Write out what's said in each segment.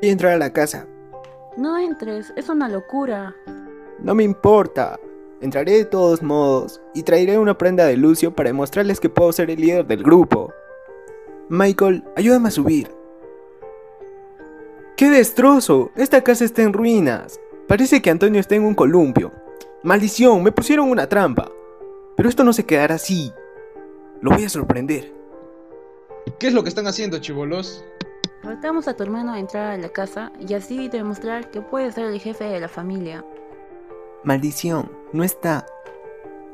Voy a entrar a la casa. No entres, es una locura. No me importa. Entraré de todos modos y traeré una prenda de Lucio para demostrarles que puedo ser el líder del grupo. Michael, ayúdame a subir. ¡Qué destrozo! Esta casa está en ruinas. Parece que Antonio está en un columpio. Maldición, me pusieron una trampa. Pero esto no se quedará así. Lo voy a sorprender. ¿Qué es lo que están haciendo, chivolos? Retamos a tu hermano a entrar a la casa y así demostrar que puede ser el jefe de la familia. Maldición, no está.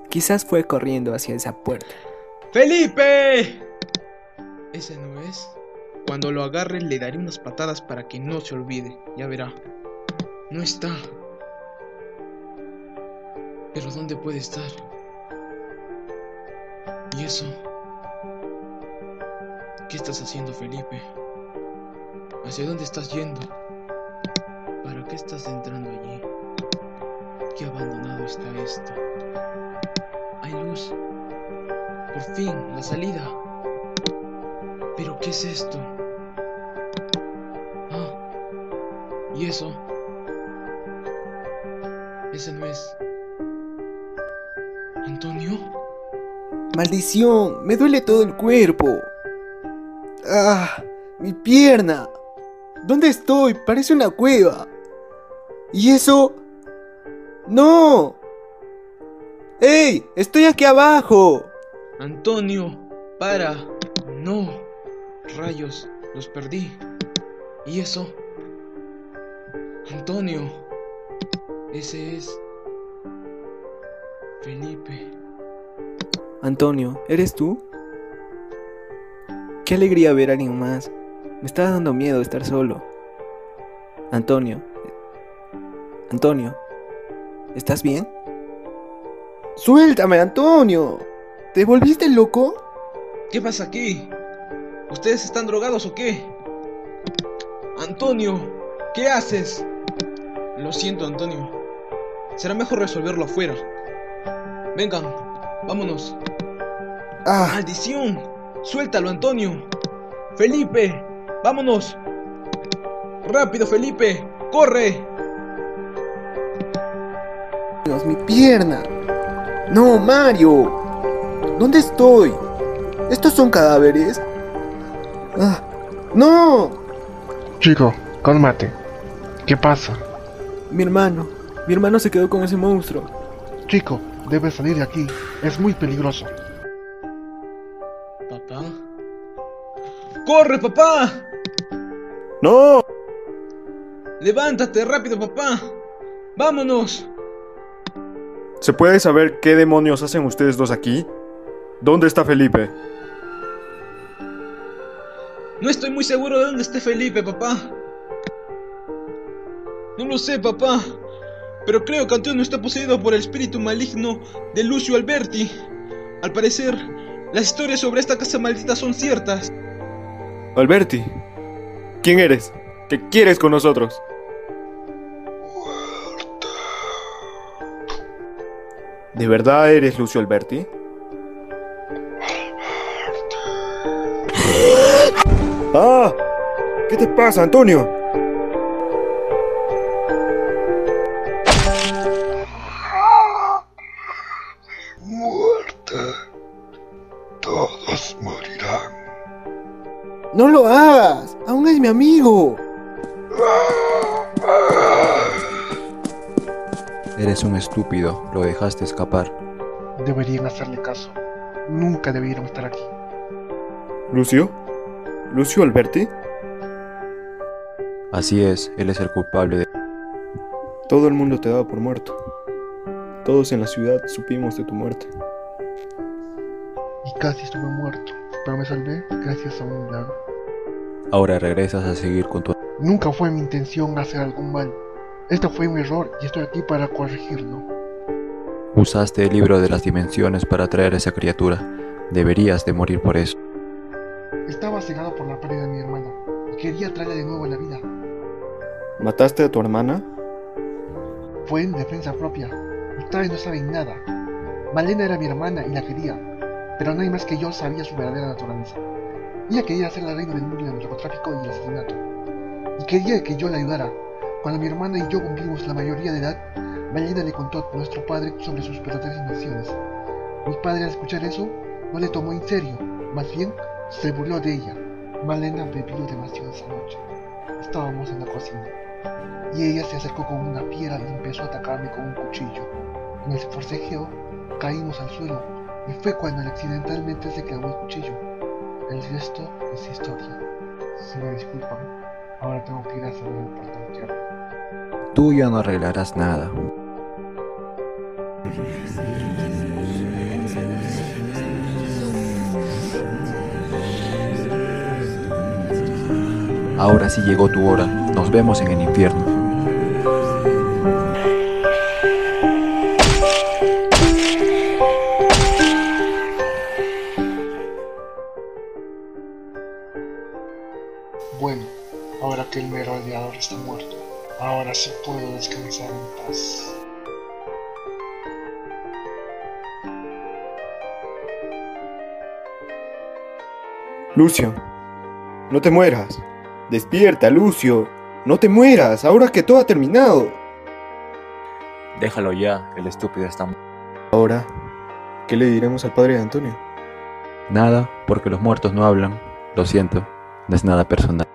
Quizás fue corriendo hacia esa puerta. ¡Felipe! Ese no es. Cuando lo agarre le daré unas patadas para que no se olvide. Ya verá. No está. Pero ¿dónde puede estar? ¿Y eso? ¿Qué estás haciendo, Felipe? ¿Hacia dónde estás yendo? ¿Para qué estás entrando allí? Qué abandonado está esto. Hay luz. Por fin, la salida. ¿Pero qué es esto? Ah. ¿Y eso? Ese no es... ¿Antonio? Maldición, me duele todo el cuerpo. Ah, mi pierna. ¿Dónde estoy? Parece una cueva. ¿Y eso? ¡No! ¡Ey! ¡Estoy aquí abajo! Antonio, para. No. Rayos, los perdí. ¿Y eso? Antonio. Ese es... Felipe. Antonio, ¿eres tú? Qué alegría ver a alguien más. Me estaba dando miedo estar solo. Antonio. Antonio. ¿Estás bien? ¡Suéltame, Antonio! ¿Te volviste loco? ¿Qué pasa aquí? ¿Ustedes están drogados o qué? Antonio, ¿qué haces? Lo siento, Antonio. Será mejor resolverlo afuera. Vengan, vámonos. ¡Ah! ¡Maldición! ¡Suéltalo, Antonio! ¡Felipe! ¡Vámonos! ¡Rápido, Felipe! ¡Corre! Dios, mi pierna. No, Mario. ¿Dónde estoy? ¿Estos son cadáveres? Ah, ¡No! Chico, cálmate. ¿Qué pasa? Mi hermano. Mi hermano se quedó con ese monstruo. Chico, debes salir de aquí. Es muy peligroso. ¿Papá? ¡Corre, papá! ¡No! ¡Levántate, rápido, papá! ¡Vámonos! ¿Se puede saber qué demonios hacen ustedes dos aquí? ¿Dónde está Felipe? No estoy muy seguro de dónde esté Felipe, papá. No lo sé, papá. Pero creo que Antonio está poseído por el espíritu maligno de Lucio Alberti. Al parecer, las historias sobre esta casa maldita son ciertas. Alberti, ¿quién eres? ¿Qué quieres con nosotros? ¿De verdad eres Lucio Alberti? ¡Ah! ¿Qué te pasa, Antonio? Muerte. Todos morirán. ¡No lo hagas! ¡Aún es mi amigo! Eres un estúpido, lo dejaste escapar. Deberían hacerle caso. Nunca debieron estar aquí. ¿Lucio? ¿Lucio Alberti? Así es, él es el culpable de... Todo el mundo te daba por muerto. Todos en la ciudad supimos de tu muerte. Y casi estuve muerto, pero me salvé gracias a un milagro. Ahora regresas a seguir con tu... Nunca fue mi intención hacer algún mal. Este fue un error y estoy aquí para corregirlo. Usaste el libro de las dimensiones para atraer a esa criatura. Deberías de morir por eso. Estaba cegado por la pérdida de mi hermana y quería traerla de nuevo a la vida. ¿Mataste a tu hermana? Fue en defensa propia. Ustedes no saben nada. Malena era mi hermana y la quería, pero nadie más que yo sabía su verdadera naturaleza. Ella quería hacer la reina del mundo del narcotráfico y el asesinato. y quería que yo la ayudara. Cuando mi hermana y yo cumplimos la mayoría de edad, Malena le contó a nuestro padre sobre sus verdaderas intenciones. Mi padre al escuchar eso no le tomó en serio, más bien se burló de ella. Malena bebió demasiado esa noche. Estábamos en la cocina y ella se acercó con una piedra y empezó a atacarme con un cuchillo. En el forcejeo caímos al suelo y fue cuando accidentalmente se clavó el cuchillo. El resto es historia. Si me disculpan, ahora tengo que ir a hacer un importante algo. Tú ya no arreglarás nada. Ahora sí llegó tu hora. Nos vemos en el infierno. Está muerto, ahora sí puedo descansar en paz. Lucio, no te mueras. Despierta, Lucio. No te mueras, ahora que todo ha terminado. Déjalo ya, el estúpido está muerto. Ahora, ¿qué le diremos al padre de Antonio? Nada, porque los muertos no hablan. Lo siento, no es nada personal.